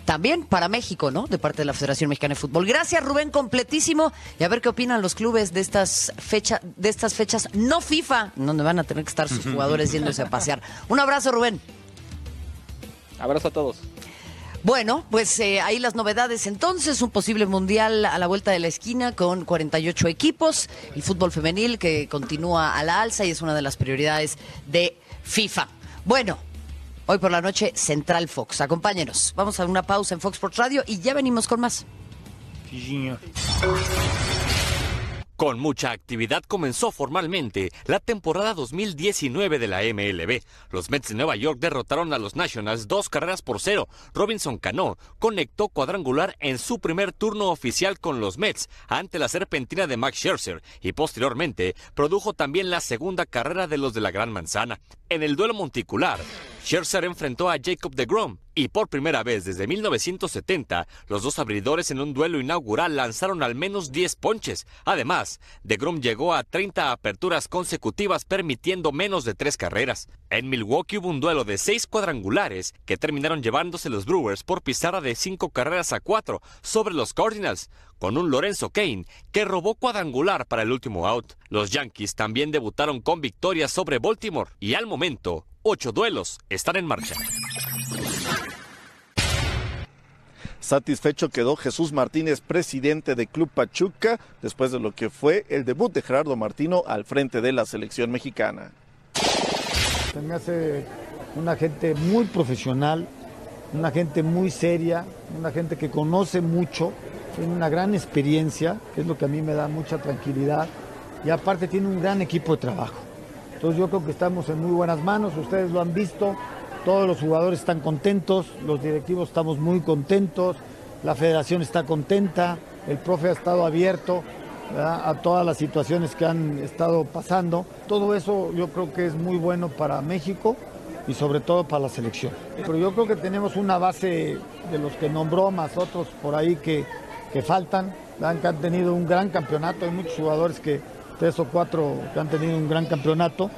También para México, ¿no? De parte de la Federación Mexicana de Fútbol. Gracias, Rubén, completísimo. Y a ver qué opinan los clubes de estas, fecha, de estas fechas no FIFA, donde van a tener que estar sus jugadores yéndose a pasear. Un abrazo, Rubén. Abrazo a todos. Bueno, pues eh, ahí las novedades. Entonces, un posible mundial a la vuelta de la esquina con 48 equipos, el fútbol femenil que continúa a la alza y es una de las prioridades de FIFA. Bueno, hoy por la noche Central Fox, acompáñenos, vamos a una pausa en Fox Sports Radio y ya venimos con más. Con mucha actividad comenzó formalmente la temporada 2019 de la MLB. Los Mets de Nueva York derrotaron a los Nationals dos carreras por cero. Robinson Cano conectó cuadrangular en su primer turno oficial con los Mets ante la serpentina de Max Scherzer y posteriormente produjo también la segunda carrera de los de la Gran Manzana. En el duelo monticular, Scherzer enfrentó a Jacob deGrom Y por primera vez desde 1970, los dos abridores en un duelo inaugural lanzaron al menos 10 ponches. Además, DeGrom llegó a 30 aperturas consecutivas permitiendo menos de tres carreras. En Milwaukee hubo un duelo de seis cuadrangulares que terminaron llevándose los Brewers por pizarra de cinco carreras a cuatro sobre los Cardinals, con un Lorenzo Kane que robó cuadrangular para el último out. Los Yankees también debutaron con victorias sobre Baltimore y al momento, ocho duelos están en marcha. Satisfecho quedó Jesús Martínez, presidente de Club Pachuca, después de lo que fue el debut de Gerardo Martino al frente de la selección mexicana. Se me hace una gente muy profesional, una gente muy seria, una gente que conoce mucho, tiene una gran experiencia, que es lo que a mí me da mucha tranquilidad, y aparte tiene un gran equipo de trabajo. Entonces yo creo que estamos en muy buenas manos, ustedes lo han visto, todos los jugadores están contentos, los directivos estamos muy contentos, la federación está contenta, el profe ha estado abierto a todas las situaciones que han estado pasando. Todo eso yo creo que es muy bueno para México y sobre todo para la selección. Pero yo creo que tenemos una base de los que nombró, más otros por ahí que, que faltan, que han tenido un gran campeonato, hay muchos jugadores que, tres o cuatro que han tenido un gran campeonato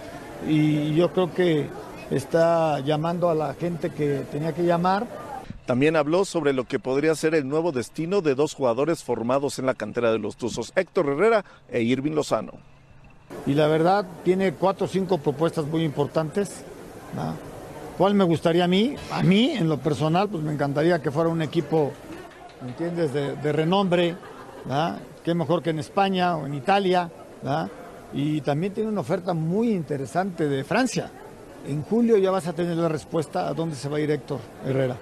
y yo creo que está llamando a la gente que tenía que llamar. También habló sobre lo que podría ser el nuevo destino de dos jugadores formados en la cantera de los Tuzos, Héctor Herrera e Irving Lozano. Y la verdad tiene cuatro o cinco propuestas muy importantes. ¿Cuál me gustaría a mí? A mí, en lo personal, pues me encantaría que fuera un equipo, ¿me entiendes?, de, renombre. Qué mejor que en España o en Italia, Y también tiene una oferta muy interesante de Francia. En julio ya vas a tener la respuesta a dónde se va a ir Héctor Herrera.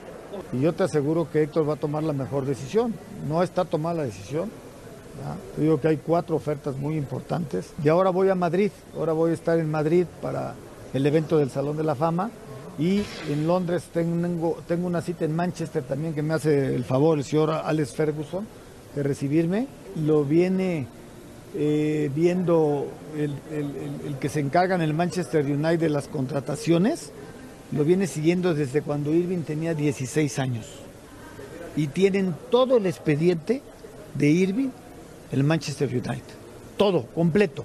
Y yo te aseguro que Héctor va a tomar la mejor decisión. No está tomada la decisión. Te digo que hay cuatro ofertas muy importantes. Y ahora voy a Madrid. Ahora voy a estar en Madrid para el evento del Salón de la Fama. Y en Londres tengo una cita en Manchester también que me hace el favor el señor Alex Ferguson de recibirme. Lo viene eh, viendo el, que se encarga en el Manchester United de las contrataciones, lo viene siguiendo desde cuando Irving tenía 16 años. Y tienen todo el expediente de Irving, el Manchester United. Todo, completo.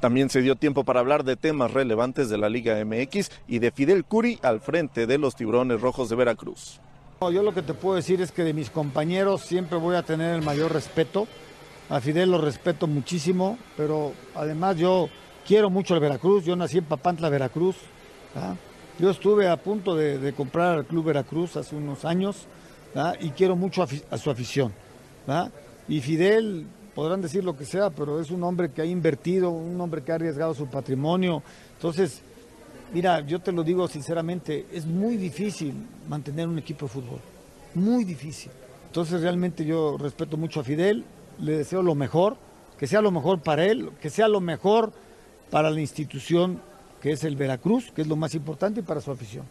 También se dio tiempo para hablar de temas relevantes de la Liga MX y de Fidel Curi al frente de los Tiburones Rojos de Veracruz. Yo lo que te puedo decir es que de mis compañeros siempre voy a tener el mayor respeto a Fidel lo respeto muchísimo, pero además yo quiero mucho el Veracruz. Yo nací en Papantla, Veracruz. Yo estuve a punto de, comprar el Club Veracruz hace unos años y quiero mucho a, su afición. Y Fidel, podrán decir lo que sea, pero es un hombre que ha invertido, un hombre que ha arriesgado su patrimonio. Entonces, mira, yo te lo digo sinceramente, es muy difícil mantener un equipo de fútbol. Muy difícil. Entonces, realmente yo respeto mucho a Fidel le deseo lo mejor, que sea lo mejor para él, que sea lo mejor para la institución que es el Veracruz, que es lo más importante, y para su afición.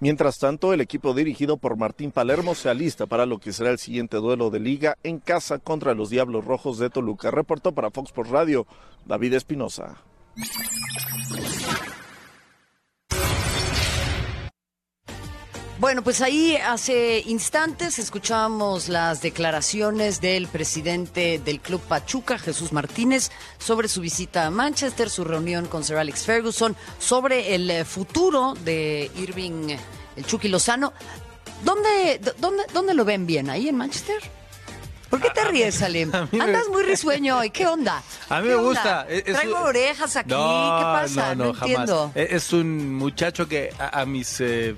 Mientras tanto, el equipo dirigido por Martín Palermo se alista para lo que será el siguiente duelo de liga en casa contra los Diablos Rojos de Toluca. Reportó para Fox por Radio David Espinosa. Bueno, pues ahí hace instantes escuchábamos las declaraciones del presidente del Club Pachuca, Jesús Martínez, sobre su visita a Manchester, su reunión con Sir Alex Ferguson, sobre el eh, futuro de Irving, el Chucky Lozano. ¿Dónde, dónde, dónde lo ven bien? ¿Ahí en Manchester? ¿Por qué te ríes, Salim? Andas muy risueño hoy. ¿Qué onda? A mí me gusta. Traigo orejas aquí. ¿Qué pasa? No, entiendo. Es un muchacho que a, mis eh,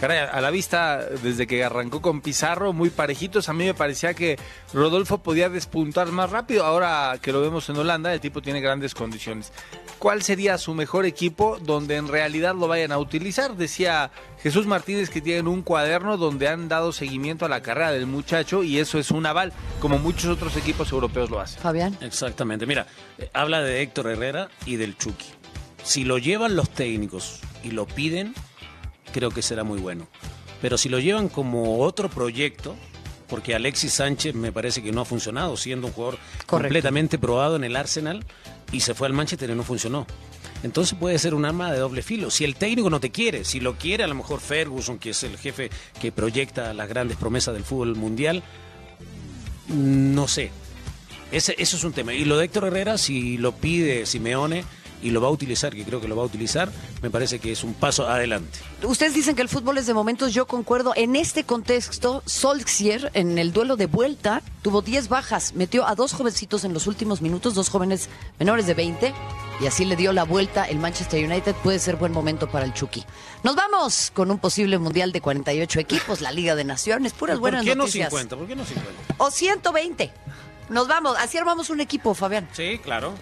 Caray, a la vista, desde que arrancó con Pizarro, muy parejitos, a mí me parecía que Rodolfo podía despuntar más rápido. Ahora que lo vemos en Holanda, el tipo tiene grandes condiciones. ¿Cuál sería su mejor equipo donde en realidad lo vayan a utilizar? Decía Jesús Martínez que tienen un cuaderno donde han dado seguimiento a la carrera del muchacho y eso es un aval, como muchos otros equipos europeos lo hacen. Fabián. Exactamente. Mira, eh, habla de Héctor Herrera y del Chucky. Si lo llevan los técnicos y lo piden, creo que será muy bueno. Pero si lo llevan como otro proyecto, porque Alexis Sánchez me parece que no ha funcionado, siendo un jugador completamente probado en el Arsenal y se fue al Manchester y no funcionó. entonces puede ser un arma de doble filo. Si el técnico no te quiere, si lo quiere a lo mejor Ferguson, que es el jefe que proyecta las grandes promesas del fútbol mundial, no sé. Ese, eso es un tema. Y lo de Héctor Herrera, si lo pide Simeone y lo va a utilizar, que creo que lo va a utilizar, me parece que es un paso adelante. Ustedes dicen que el fútbol es de momentos, yo concuerdo. En este contexto, Solskjaer, en el duelo de vuelta, tuvo 10 bajas, metió a dos jovencitos en los últimos minutos, dos jóvenes menores de 20, y así le dio la vuelta el Manchester United. Puede ser buen momento para el Chucky. Nos vamos con un posible mundial de 48 equipos, la Liga de Naciones, puras ¿Por buenas qué no noticias. 50? ¿Por qué no 50? O 120. Nos vamos, así armamos un equipo, Fabián. Sí, claro.